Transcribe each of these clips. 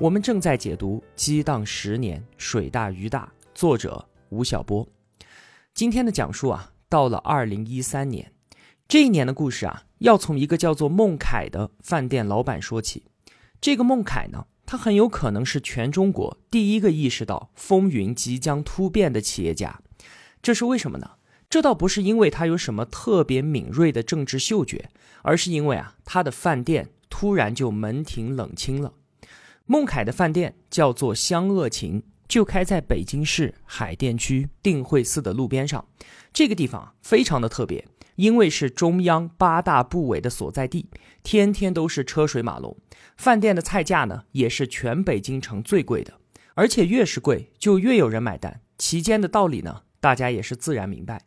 我们正在解读《激荡十年，水大鱼大》，作者吴晓波。今天的讲述啊，到了二零一三年，这一年的故事啊，要从一个叫做孟凯的饭店老板说起。这个孟凯呢，他很有可能是全中国第一个意识到风云即将突变的企业家。这是为什么呢？这倒不是因为他有什么特别敏锐的政治嗅觉，而是因为啊，他的饭店突然就门庭冷清了。孟凯的饭店叫做香鄂情，就开在北京市海淀区定慧寺的路边上。这个地方非常的特别，因为是中央八大部委的所在地，天天都是车水马龙。饭店的菜价呢，也是全北京城最贵的，而且越是贵，就越有人买单。其间的道理呢，大家也是自然明白。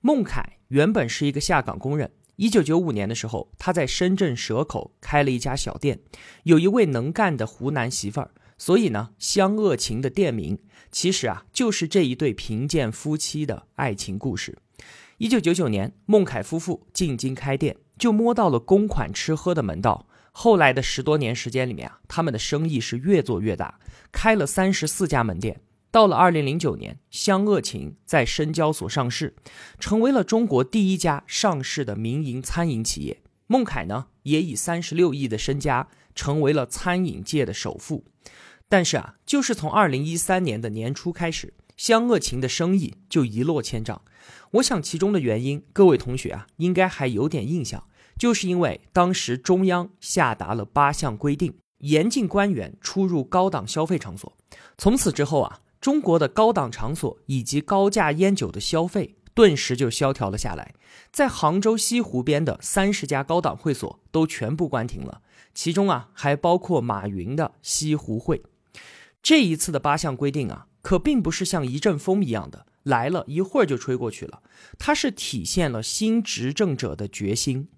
孟凯原本是一个下岗工人。一九九五年的时候，他在深圳蛇口开了一家小店，有一位能干的湖南媳妇儿，所以呢，香鄂情的店名其实啊就是这一对贫贱夫妻的爱情故事。一九九九年，孟凯夫妇进京开店，就摸到了公款吃喝的门道。后来的十多年时间里面啊，他们的生意是越做越大，开了三十四家门店。到了二零零九年，湘鄂情在深交所上市，成为了中国第一家上市的民营餐饮企业。孟凯呢，也以三十六亿的身家成为了餐饮界的首富。但是啊，就是从二零一三年的年初开始，湘鄂情的生意就一落千丈。我想其中的原因，各位同学啊，应该还有点印象，就是因为当时中央下达了八项规定，严禁官员出入高档消费场所。从此之后啊。中国的高档场所以及高价烟酒的消费顿时就萧条了下来，在杭州西湖边的三十家高档会所都全部关停了，其中啊还包括马云的西湖会。这一次的八项规定啊，可并不是像一阵风一样的来了一会儿就吹过去了，它是体现了新执政者的决心。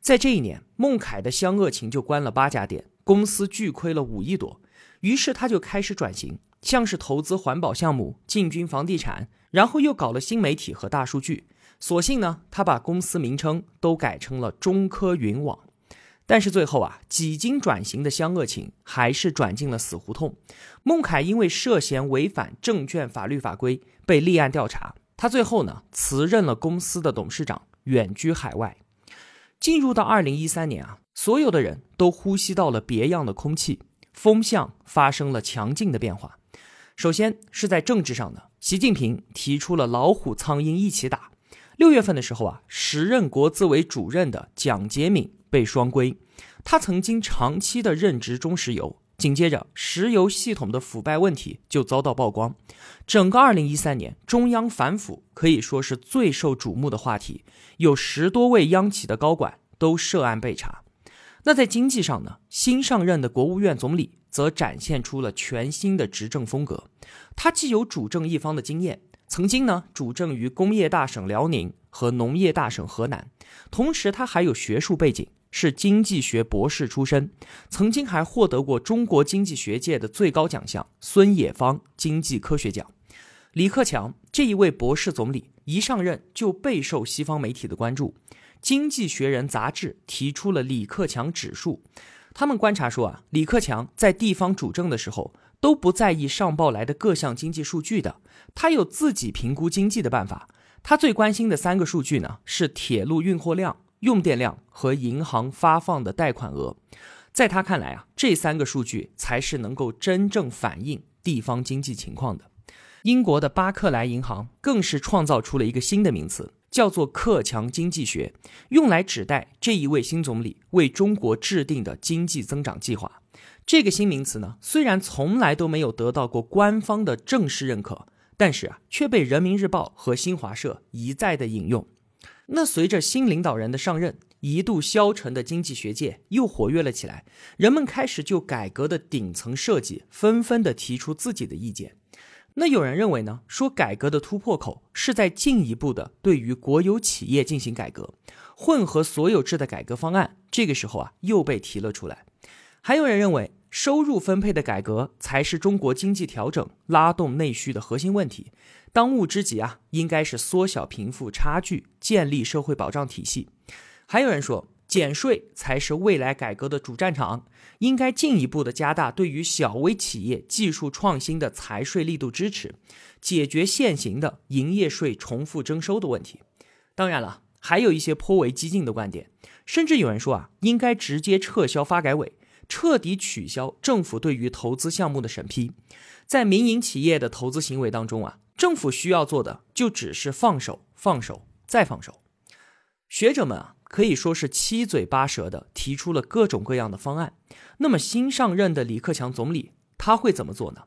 在这一年，孟凯的香鄂情就关了八家店，公司巨亏了五亿多，于是他就开始转型。像是投资环保项目、进军房地产，然后又搞了新媒体和大数据。所幸呢，他把公司名称都改成了中科云网。但是最后啊，几经转型的香鄂情还是转进了死胡同。孟凯因为涉嫌违反证券法律法规被立案调查，他最后呢辞任了公司的董事长，远居海外。进入到二零一三年啊，所有的人都呼吸到了别样的空气，风向发生了强劲的变化。首先是在政治上的，习近平提出了老虎苍蝇一起打。六月份的时候啊，时任国资委主任的蒋洁敏被双规，他曾经长期的任职中石油。紧接着，石油系统的腐败问题就遭到曝光。整个二零一三年，中央反腐可以说是最受瞩目的话题，有十多位央企的高管都涉案被查。那在经济上呢，新上任的国务院总理。则展现出了全新的执政风格。他既有主政一方的经验，曾经呢主政于工业大省辽宁和农业大省河南，同时他还有学术背景，是经济学博士出身，曾经还获得过中国经济学界的最高奖项孙冶方经济科学奖。李克强这一位博士总理一上任就备受西方媒体的关注，《经济学人》杂志提出了李克强指数。他们观察说啊，李克强在地方主政的时候都不在意上报来的各项经济数据的，他有自己评估经济的办法。他最关心的三个数据呢，是铁路运货量、用电量和银行发放的贷款额。在他看来啊，这三个数据才是能够真正反映地方经济情况的。英国的巴克莱银行更是创造出了一个新的名词。叫做克强经济学，用来指代这一位新总理为中国制定的经济增长计划。这个新名词呢，虽然从来都没有得到过官方的正式认可，但是啊，却被人民日报和新华社一再的引用。那随着新领导人的上任，一度消沉的经济学界又活跃了起来，人们开始就改革的顶层设计纷纷的提出自己的意见。那有人认为呢，说改革的突破口是在进一步的对于国有企业进行改革，混合所有制的改革方案，这个时候啊又被提了出来。还有人认为，收入分配的改革才是中国经济调整、拉动内需的核心问题。当务之急啊，应该是缩小贫富差距，建立社会保障体系。还有人说，减税才是未来改革的主战场，应该进一步的加大对于小微企业技术创新的财税力度支持，解决现行的营业税重复征收的问题。当然了，还有一些颇为激进的观点，甚至有人说啊，应该直接撤销发改委，彻底取消政府对于投资项目的审批。在民营企业的投资行为当中啊。政府需要做的就只是放手、放手、再放手。学者们啊，可以说是七嘴八舌的提出了各种各样的方案。那么新上任的李克强总理他会怎么做呢？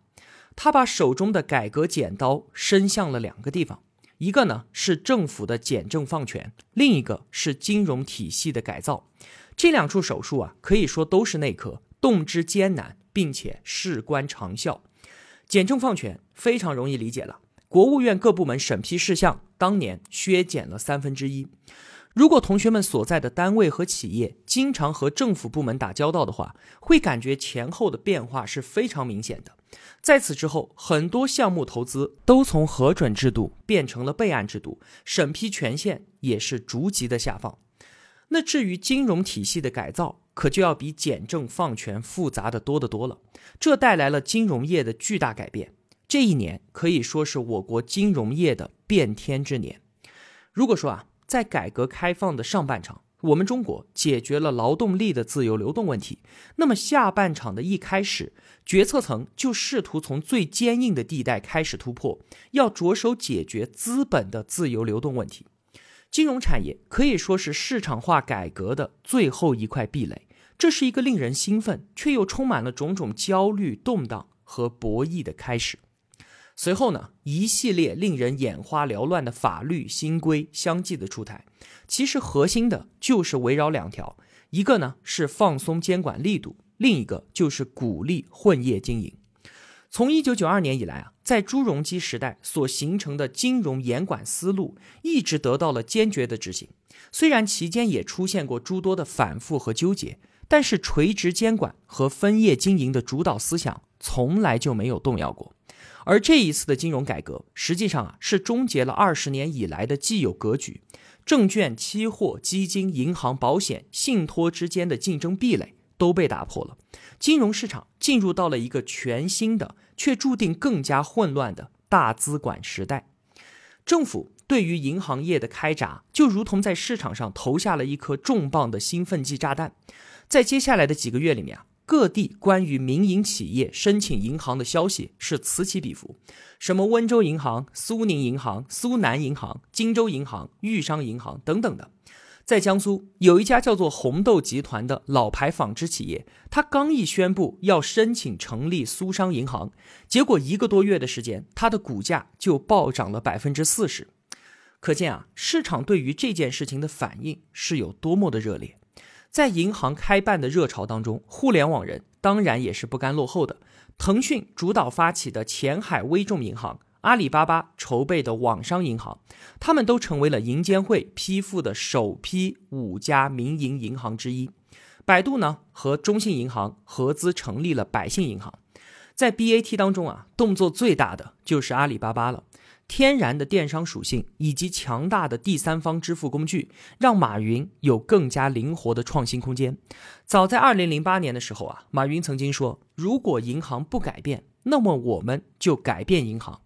他把手中的改革剪刀伸向了两个地方，一个呢是政府的简政放权，另一个是金融体系的改造。这两处手术啊，可以说都是内科，动之艰难，并且事关长效。简政放权非常容易理解了。国务院各部门审批事项当年削减了三分之一。如果同学们所在的单位和企业经常和政府部门打交道的话，会感觉前后的变化是非常明显的。在此之后，很多项目投资都从核准制度变成了备案制度，审批权限也是逐级的下放。那至于金融体系的改造，可就要比简政放权复杂的多得多了。这带来了金融业的巨大改变。这一年可以说是我国金融业的变天之年。如果说啊，在改革开放的上半场，我们中国解决了劳动力的自由流动问题，那么下半场的一开始，决策层就试图从最坚硬的地带开始突破，要着手解决资本的自由流动问题。金融产业可以说是市场化改革的最后一块壁垒，这是一个令人兴奋却又充满了种种焦虑、动荡和博弈的开始。随后呢，一系列令人眼花缭乱的法律新规相继的出台，其实核心的就是围绕两条，一个呢是放松监管力度，另一个就是鼓励混业经营。从一九九二年以来啊，在朱镕基时代所形成的金融严管思路，一直得到了坚决的执行。虽然期间也出现过诸多的反复和纠结，但是垂直监管和分业经营的主导思想从来就没有动摇过。而这一次的金融改革，实际上啊是终结了二十年以来的既有格局，证券、期货、基金、银行、保险、信托之间的竞争壁垒都被打破了，金融市场进入到了一个全新的却注定更加混乱的大资管时代。政府对于银行业的开闸，就如同在市场上投下了一颗重磅的兴奋剂炸弹，在接下来的几个月里面啊。各地关于民营企业申请银行的消息是此起彼伏，什么温州银行、苏宁银行、苏南银行、荆州银行、豫商银行等等的。在江苏，有一家叫做红豆集团的老牌纺织企业，它刚一宣布要申请成立苏商银行，结果一个多月的时间，它的股价就暴涨了百分之四十。可见啊，市场对于这件事情的反应是有多么的热烈。在银行开办的热潮当中，互联网人当然也是不甘落后的。腾讯主导发起的前海微众银行，阿里巴巴筹备的网商银行，他们都成为了银监会批复的首批五家民营银行之一。百度呢和中信银行合资成立了百信银行。在 BAT 当中啊，动作最大的就是阿里巴巴了。天然的电商属性以及强大的第三方支付工具，让马云有更加灵活的创新空间。早在二零零八年的时候啊，马云曾经说：“如果银行不改变，那么我们就改变银行。”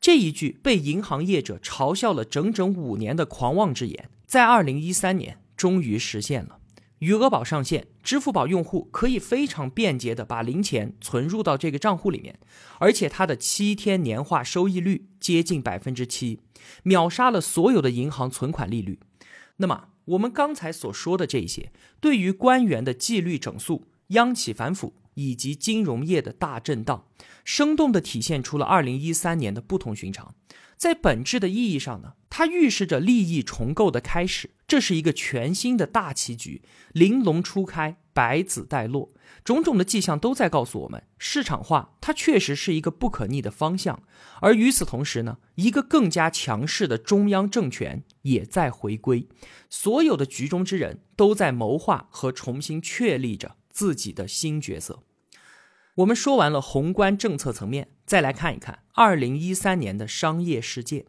这一句被银行业者嘲笑了整整五年的狂妄之言，在二零一三年终于实现了。余额宝上线，支付宝用户可以非常便捷的把零钱存入到这个账户里面，而且它的七天年化收益率接近百分之七，秒杀了所有的银行存款利率。那么我们刚才所说的这些，对于官员的纪律整肃、央企反腐，以及金融业的大震荡，生动地体现出了二零一三年的不同寻常。在本质的意义上呢，它预示着利益重构的开始。这是一个全新的大棋局，玲珑初开，百子待落，种种的迹象都在告诉我们，市场化它确实是一个不可逆的方向。而与此同时呢，一个更加强势的中央政权也在回归，所有的局中之人都在谋划和重新确立着自己的新角色。我们说完了宏观政策层面，再来看一看二零一三年的商业世界。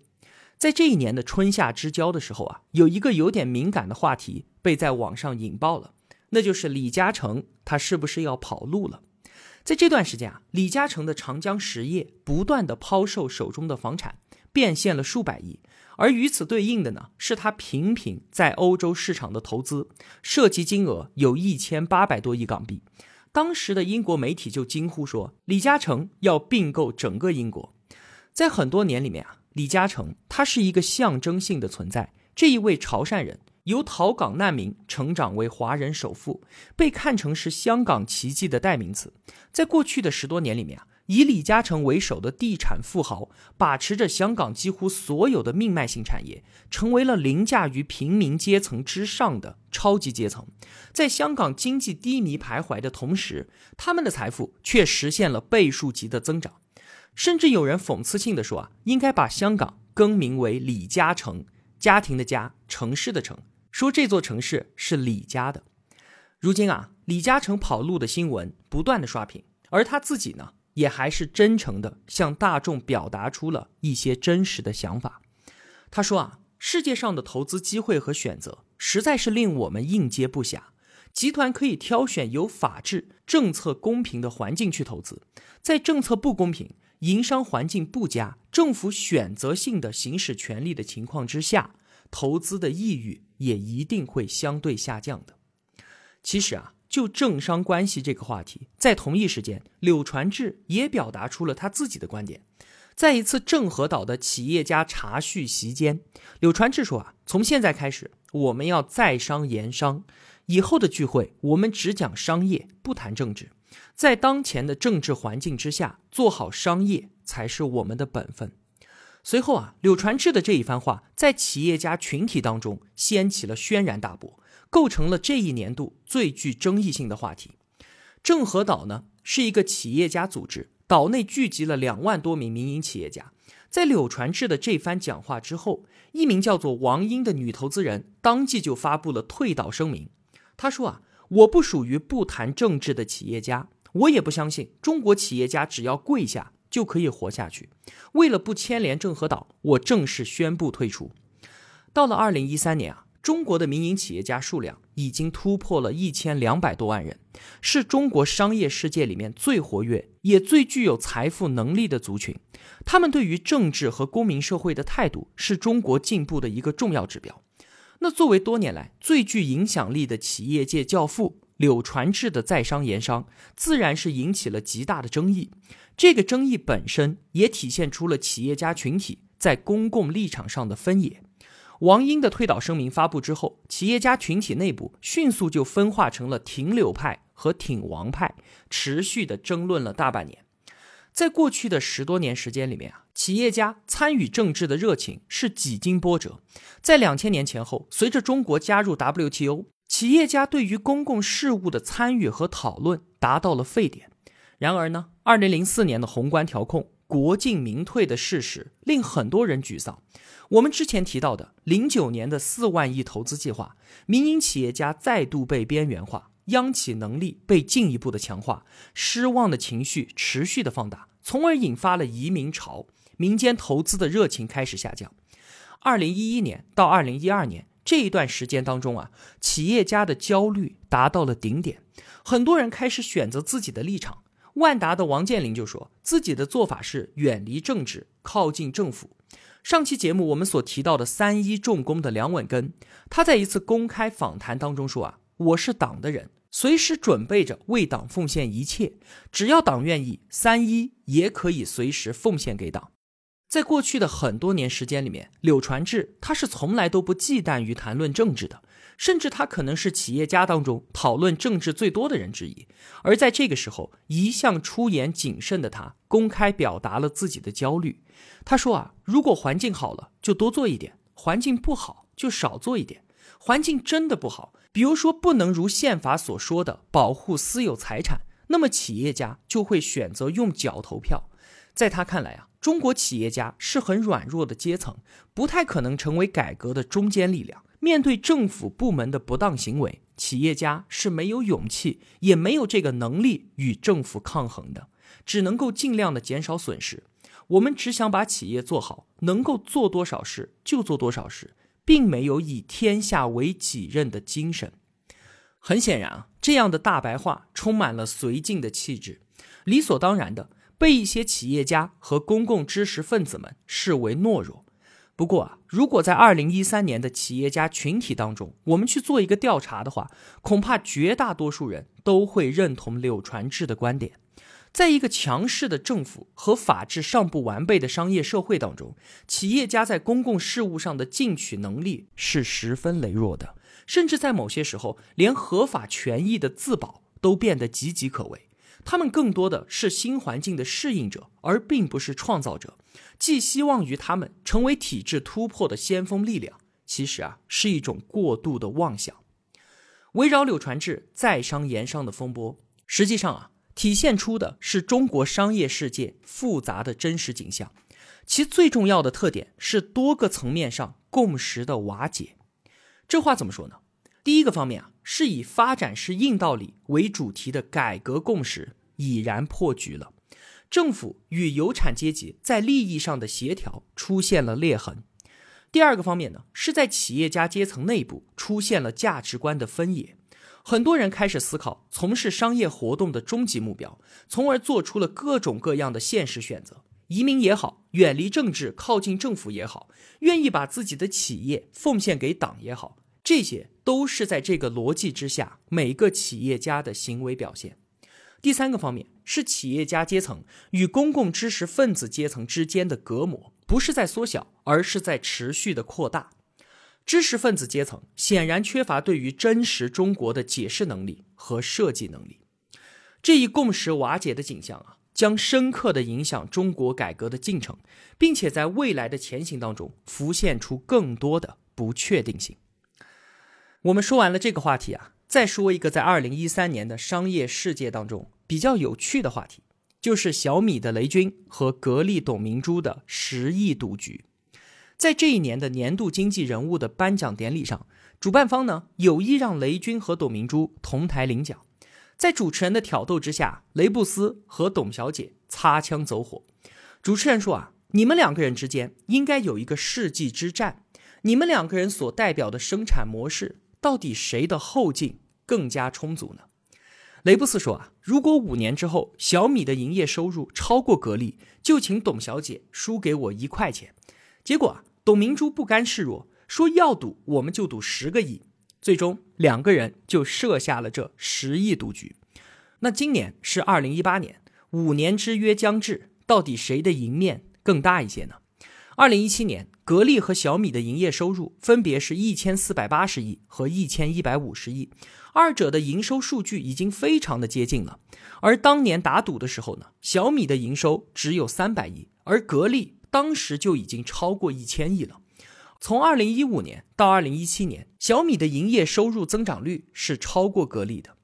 在这一年的春夏之交的时候啊，有一个有点敏感的话题被在网上引爆了，那就是李嘉诚他是不是要跑路了？在这段时间啊，李嘉诚的长江实业不断的抛售手中的房产，变现了数百亿，而与此对应的呢，是他频频在欧洲市场的投资，涉及金额有一千八百多亿港币。当时的英国媒体就惊呼说：“李嘉诚要并购整个英国。”在很多年里面啊，李嘉诚他是一个象征性的存在。这一位潮汕人由逃港难民成长为华人首富，被看成是香港奇迹的代名词。在过去的十多年里面啊。以李嘉诚为首的地产富豪把持着香港几乎所有的命脉性产业，成为了凌驾于平民阶层之上的超级阶层。在香港经济低迷徘徊的同时，他们的财富却实现了倍数级的增长。甚至有人讽刺性的说：“啊，应该把香港更名为李嘉诚，家庭的家，城市的城，说这座城市是李家的。”如今啊，李嘉诚跑路的新闻不断的刷屏，而他自己呢？也还是真诚的向大众表达出了一些真实的想法。他说啊，世界上的投资机会和选择实在是令我们应接不暇。集团可以挑选有法治、政策公平的环境去投资，在政策不公平、营商环境不佳、政府选择性的行使权力的情况之下，投资的意欲也一定会相对下降的。其实啊。就政商关系这个话题，在同一时间，柳传志也表达出了他自己的观点。在一次郑和岛的企业家茶叙席间，柳传志说：“啊，从现在开始，我们要在商言商，以后的聚会我们只讲商业，不谈政治。在当前的政治环境之下，做好商业才是我们的本分。”随后啊，柳传志的这一番话，在企业家群体当中掀起了轩然大波。构成了这一年度最具争议性的话题。郑和岛呢是一个企业家组织，岛内聚集了两万多名民营企业家。在柳传志的这番讲话之后，一名叫做王英的女投资人当即就发布了退岛声明。她说：“啊，我不属于不谈政治的企业家，我也不相信中国企业家只要跪下就可以活下去。为了不牵连郑和岛，我正式宣布退出。”到了二零一三年啊。中国的民营企业家数量已经突破了一千两百多万人，是中国商业世界里面最活跃也最具有财富能力的族群。他们对于政治和公民社会的态度，是中国进步的一个重要指标。那作为多年来最具影响力的企业界教父柳传志的在商言商，自然是引起了极大的争议。这个争议本身也体现出了企业家群体在公共立场上的分野。王英的退岛声明发布之后，企业家群体内部迅速就分化成了挺柳派和挺王派，持续的争论了大半年。在过去的十多年时间里面啊，企业家参与政治的热情是几经波折。在两千年前后，随着中国加入 WTO，企业家对于公共事务的参与和讨论达到了沸点。然而呢，二零零四年的宏观调控。国进民退的事实令很多人沮丧。我们之前提到的零九年的四万亿投资计划，民营企业家再度被边缘化，央企能力被进一步的强化，失望的情绪持续的放大，从而引发了移民潮，民间投资的热情开始下降。二零一一年到二零一二年这一段时间当中啊，企业家的焦虑达到了顶点，很多人开始选择自己的立场。万达的王健林就说自己的做法是远离政治，靠近政府。上期节目我们所提到的三一重工的梁稳根，他在一次公开访谈当中说啊，我是党的人，随时准备着为党奉献一切，只要党愿意，三一也可以随时奉献给党。在过去的很多年时间里面，柳传志他是从来都不忌惮于谈论政治的。甚至他可能是企业家当中讨论政治最多的人之一。而在这个时候，一向出言谨慎的他公开表达了自己的焦虑。他说啊，如果环境好了，就多做一点；环境不好，就少做一点。环境真的不好，比如说不能如宪法所说的保护私有财产，那么企业家就会选择用脚投票。在他看来啊，中国企业家是很软弱的阶层，不太可能成为改革的中坚力量。面对政府部门的不当行为，企业家是没有勇气，也没有这个能力与政府抗衡的，只能够尽量的减少损失。我们只想把企业做好，能够做多少事就做多少事，并没有以天下为己任的精神。很显然啊，这样的大白话充满了绥靖的气质，理所当然的被一些企业家和公共知识分子们视为懦弱。不过啊，如果在二零一三年的企业家群体当中，我们去做一个调查的话，恐怕绝大多数人都会认同柳传志的观点。在一个强势的政府和法治尚不完备的商业社会当中，企业家在公共事务上的进取能力是十分羸弱的，甚至在某些时候，连合法权益的自保都变得岌岌可危。他们更多的是新环境的适应者，而并不是创造者。寄希望于他们成为体制突破的先锋力量，其实啊，是一种过度的妄想。围绕柳传志在商言商的风波，实际上啊。体现出的是中国商业世界复杂的真实景象，其最重要的特点是多个层面上共识的瓦解。这话怎么说呢？第一个方面啊，是以发展是硬道理为主题的改革共识已然破局了，政府与有产阶级在利益上的协调出现了裂痕。第二个方面呢，是在企业家阶层内部出现了价值观的分野。很多人开始思考从事商业活动的终极目标，从而做出了各种各样的现实选择：移民也好，远离政治靠近政府也好，愿意把自己的企业奉献给党也好，这些都是在这个逻辑之下每个企业家的行为表现。第三个方面是企业家阶层与公共知识分子阶层之间的隔膜不是在缩小，而是在持续的扩大。知识分子阶层显然缺乏对于真实中国的解释能力和设计能力，这一共识瓦解的景象啊，将深刻的影响中国改革的进程，并且在未来的前行当中浮现出更多的不确定性。我们说完了这个话题啊，再说一个在二零一三年的商业世界当中比较有趣的话题，就是小米的雷军和格力董明珠的十亿赌局。在这一年的年度经济人物的颁奖典礼上，主办方呢有意让雷军和董明珠同台领奖。在主持人的挑逗之下，雷布斯和董小姐擦枪走火。主持人说：“啊，你们两个人之间应该有一个世纪之战。你们两个人所代表的生产模式，到底谁的后劲更加充足呢？”雷布斯说：“啊，如果五年之后小米的营业收入超过格力，就请董小姐输给我一块钱。”结果啊。董明珠不甘示弱，说要赌我们就赌十个亿。最终两个人就设下了这十亿赌局。那今年是二零一八年，五年之约将至，到底谁的赢面更大一些呢？二零一七年，格力和小米的营业收入分别是一千四百八十亿和一千一百五十亿，二者的营收数据已经非常的接近了。而当年打赌的时候呢，小米的营收只有三百亿，而格力。当时就已经超过一千亿了。从二零一五年到二零一七年，小米的营业收入增长率是超过格力的。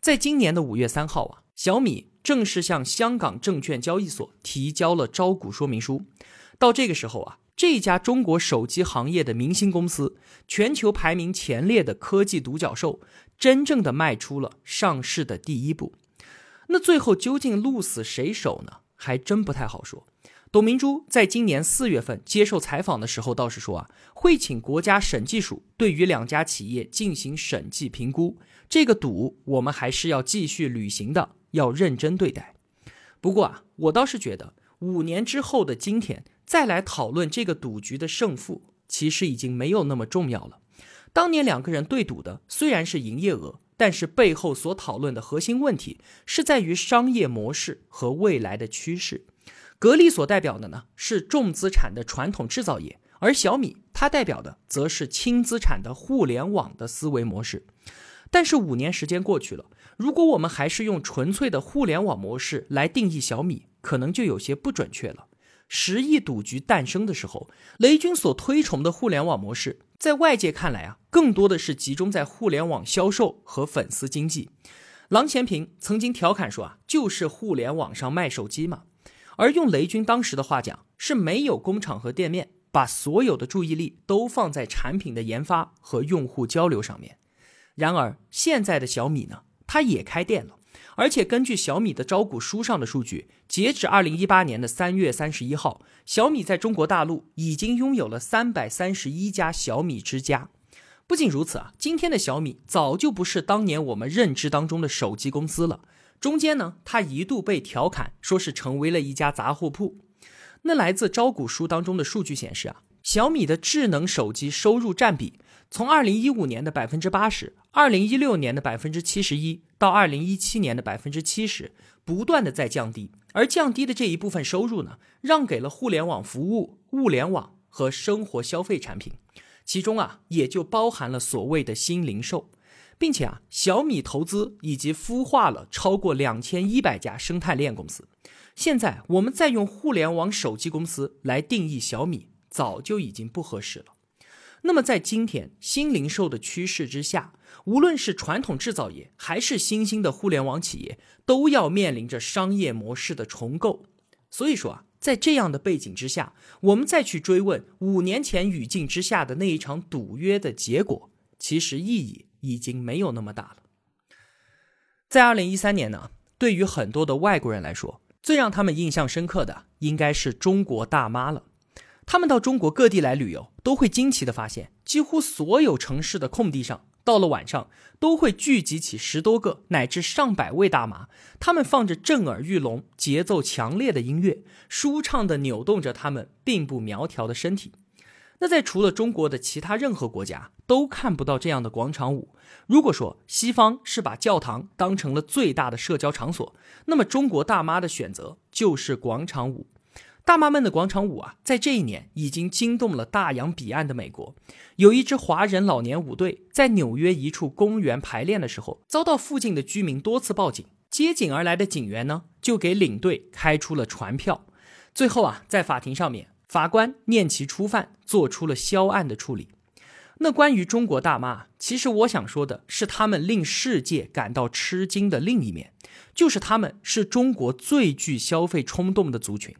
在今年的五月三号啊，小米正式向香港证券交易所提交了招股说明书。到这个时候啊，这家中国手机行业的明星公司，全球排名前列的科技独角兽，真正的迈出了上市的第一步。那最后究竟鹿死谁手呢？还真不太好说。董明珠在今年四月份接受采访的时候，倒是说啊，会请国家审计署对于两家企业进行审计评估。这个赌我们还是要继续履行的，要认真对待。不过啊，我倒是觉得五年之后的今天再来讨论这个赌局的胜负，其实已经没有那么重要了。当年两个人对赌的虽然是营业额，但是背后所讨论的核心问题是在于商业模式和未来的趋势。格力所代表的呢是重资产的传统制造业，而小米它代表的则是轻资产的互联网的思维模式。但是五年时间过去了，如果我们还是用纯粹的互联网模式来定义小米，可能就有些不准确了。十亿赌局诞生的时候，雷军所推崇的互联网模式，在外界看来啊，更多的是集中在互联网销售和粉丝经济。郎咸平曾经调侃说啊，就是互联网上卖手机嘛。而用雷军当时的话讲，是没有工厂和店面，把所有的注意力都放在产品的研发和用户交流上面。然而现在的小米呢，它也开店了。而且根据小米的招股书上的数据，截止二零一八年的三月三十一号，小米在中国大陆已经拥有了三百三十一家小米之家。不仅如此啊，今天的小米早就不是当年我们认知当中的手机公司了。中间呢，它一度被调侃说是成为了一家杂货铺。那来自招股书当中的数据显示啊，小米的智能手机收入占比。从二零一五年的百分之八十，二零一六年的百分之七十一，到二零一七年的百分之七十，不断的在降低。而降低的这一部分收入呢，让给了互联网服务、物联网和生活消费产品，其中啊，也就包含了所谓的新零售，并且啊，小米投资以及孵化了超过两千一百家生态链公司。现在我们再用互联网手机公司来定义小米，早就已经不合适了。那么，在今天新零售的趋势之下，无论是传统制造业还是新兴的互联网企业，都要面临着商业模式的重构。所以说啊，在这样的背景之下，我们再去追问五年前语境之下的那一场赌约的结果，其实意义已经没有那么大了。在二零一三年呢，对于很多的外国人来说，最让他们印象深刻的应该是中国大妈了。他们到中国各地来旅游，都会惊奇的发现，几乎所有城市的空地上，到了晚上都会聚集起十多个乃至上百位大妈。他们放着震耳欲聋、节奏强烈的音乐，舒畅的扭动着他们并不苗条的身体。那在除了中国的其他任何国家都看不到这样的广场舞。如果说西方是把教堂当成了最大的社交场所，那么中国大妈的选择就是广场舞。大妈们的广场舞啊，在这一年已经惊动了大洋彼岸的美国。有一支华人老年舞队在纽约一处公园排练的时候，遭到附近的居民多次报警。接警而来的警员呢，就给领队开出了传票。最后啊，在法庭上面，法官念其初犯，做出了销案的处理。那关于中国大妈，其实我想说的是，他们令世界感到吃惊的另一面，就是他们是中国最具消费冲动的族群。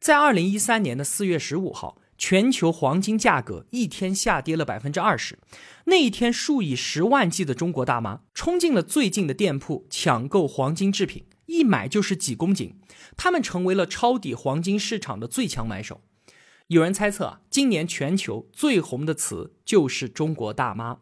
在二零一三年的四月十五号，全球黄金价格一天下跌了百分之二十。那一天，数以十万计的中国大妈冲进了最近的店铺抢购黄金制品，一买就是几公斤。他们成为了抄底黄金市场的最强买手。有人猜测啊，今年全球最红的词就是“中国大妈”。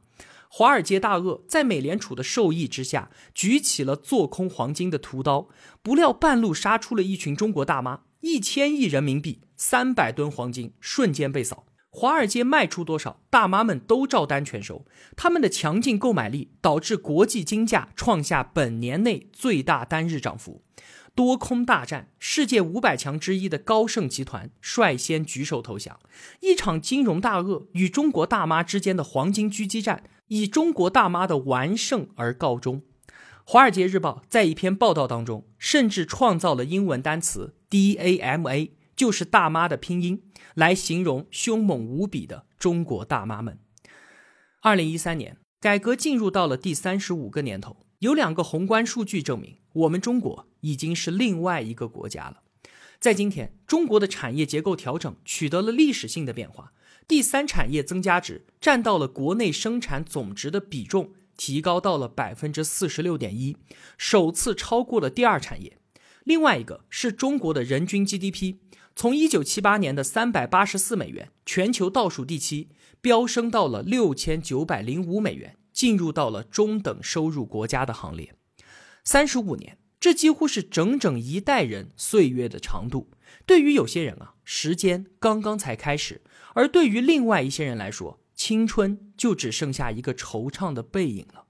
华尔街大鳄在美联储的授意之下，举起了做空黄金的屠刀，不料半路杀出了一群中国大妈。一千亿人民币，三百吨黄金瞬间被扫。华尔街卖出多少，大妈们都照单全收。他们的强劲购买力导致国际金价创下本年内最大单日涨幅。多空大战，世界五百强之一的高盛集团率先举手投降。一场金融大鳄与中国大妈之间的黄金狙击战，以中国大妈的完胜而告终。《华尔街日报》在一篇报道当中，甚至创造了英文单词 “DAMA”，就是大妈的拼音，来形容凶猛无比的中国大妈们。二零一三年，改革进入到了第三十五个年头，有两个宏观数据证明，我们中国已经是另外一个国家了。在今天，中国的产业结构调整取得了历史性的变化，第三产业增加值占到了国内生产总值的比重。提高到了百分之四十六点一，首次超过了第二产业。另外一个是中国的人均 GDP，从一九七八年的三百八十四美元，全球倒数第七，飙升到了六千九百零五美元，进入到了中等收入国家的行列。三十五年，这几乎是整整一代人岁月的长度。对于有些人啊，时间刚刚才开始；而对于另外一些人来说，青春就只剩下一个惆怅的背影了。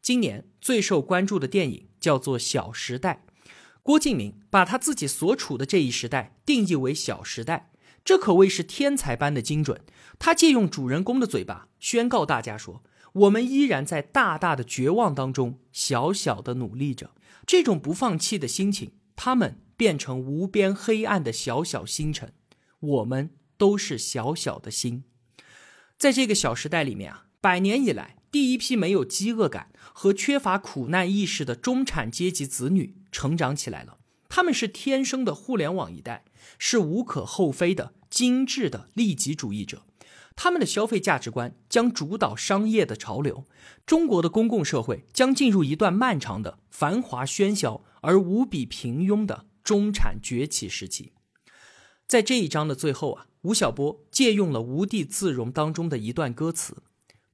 今年最受关注的电影叫做《小时代》，郭敬明把他自己所处的这一时代定义为“小时代”。这可谓是天才般的精准。他借用主人公的嘴巴宣告大家说：“我们依然在大大的绝望当中，小小的努力着。”这种不放弃的心情，他们变成无边黑暗的小小星辰。我们都是小小的星，在这个小时代里面啊，百年以来第一批没有饥饿感和缺乏苦难意识的中产阶级子女成长起来了。他们是天生的互联网一代，是无可厚非的精致的利己主义者。他们的消费价值观将主导商业的潮流，中国的公共社会将进入一段漫长的繁华喧嚣而无比平庸的中产崛起时期。在这一章的最后啊，吴晓波借用了《无地自容》当中的一段歌词：“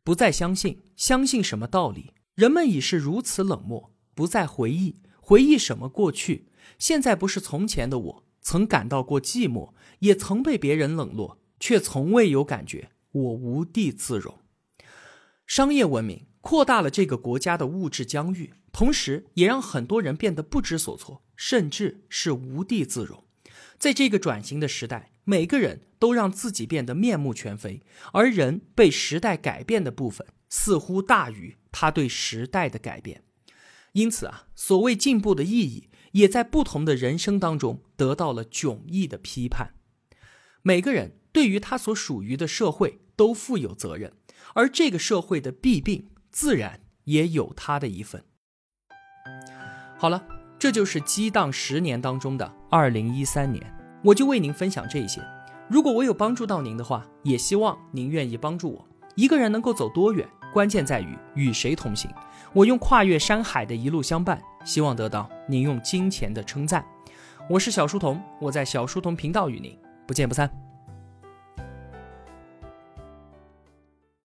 不再相信，相信什么道理？人们已是如此冷漠。不再回忆，回忆什么过去？现在不是从前的我，曾感到过寂寞，也曾被别人冷落，却从未有感觉。”我无地自容。商业文明扩大了这个国家的物质疆域，同时也让很多人变得不知所措，甚至是无地自容。在这个转型的时代，每个人都让自己变得面目全非，而人被时代改变的部分似乎大于他对时代的改变。因此啊，所谓进步的意义，也在不同的人生当中得到了迥异的批判。每个人对于他所属于的社会。都负有责任，而这个社会的弊病自然也有他的一份。好了，这就是激荡十年当中的二零一三年，我就为您分享这些。如果我有帮助到您的话，也希望您愿意帮助我。一个人能够走多远，关键在于与谁同行。我用跨越山海的一路相伴，希望得到您用金钱的称赞。我是小书童，我在小书童频道与您不见不散。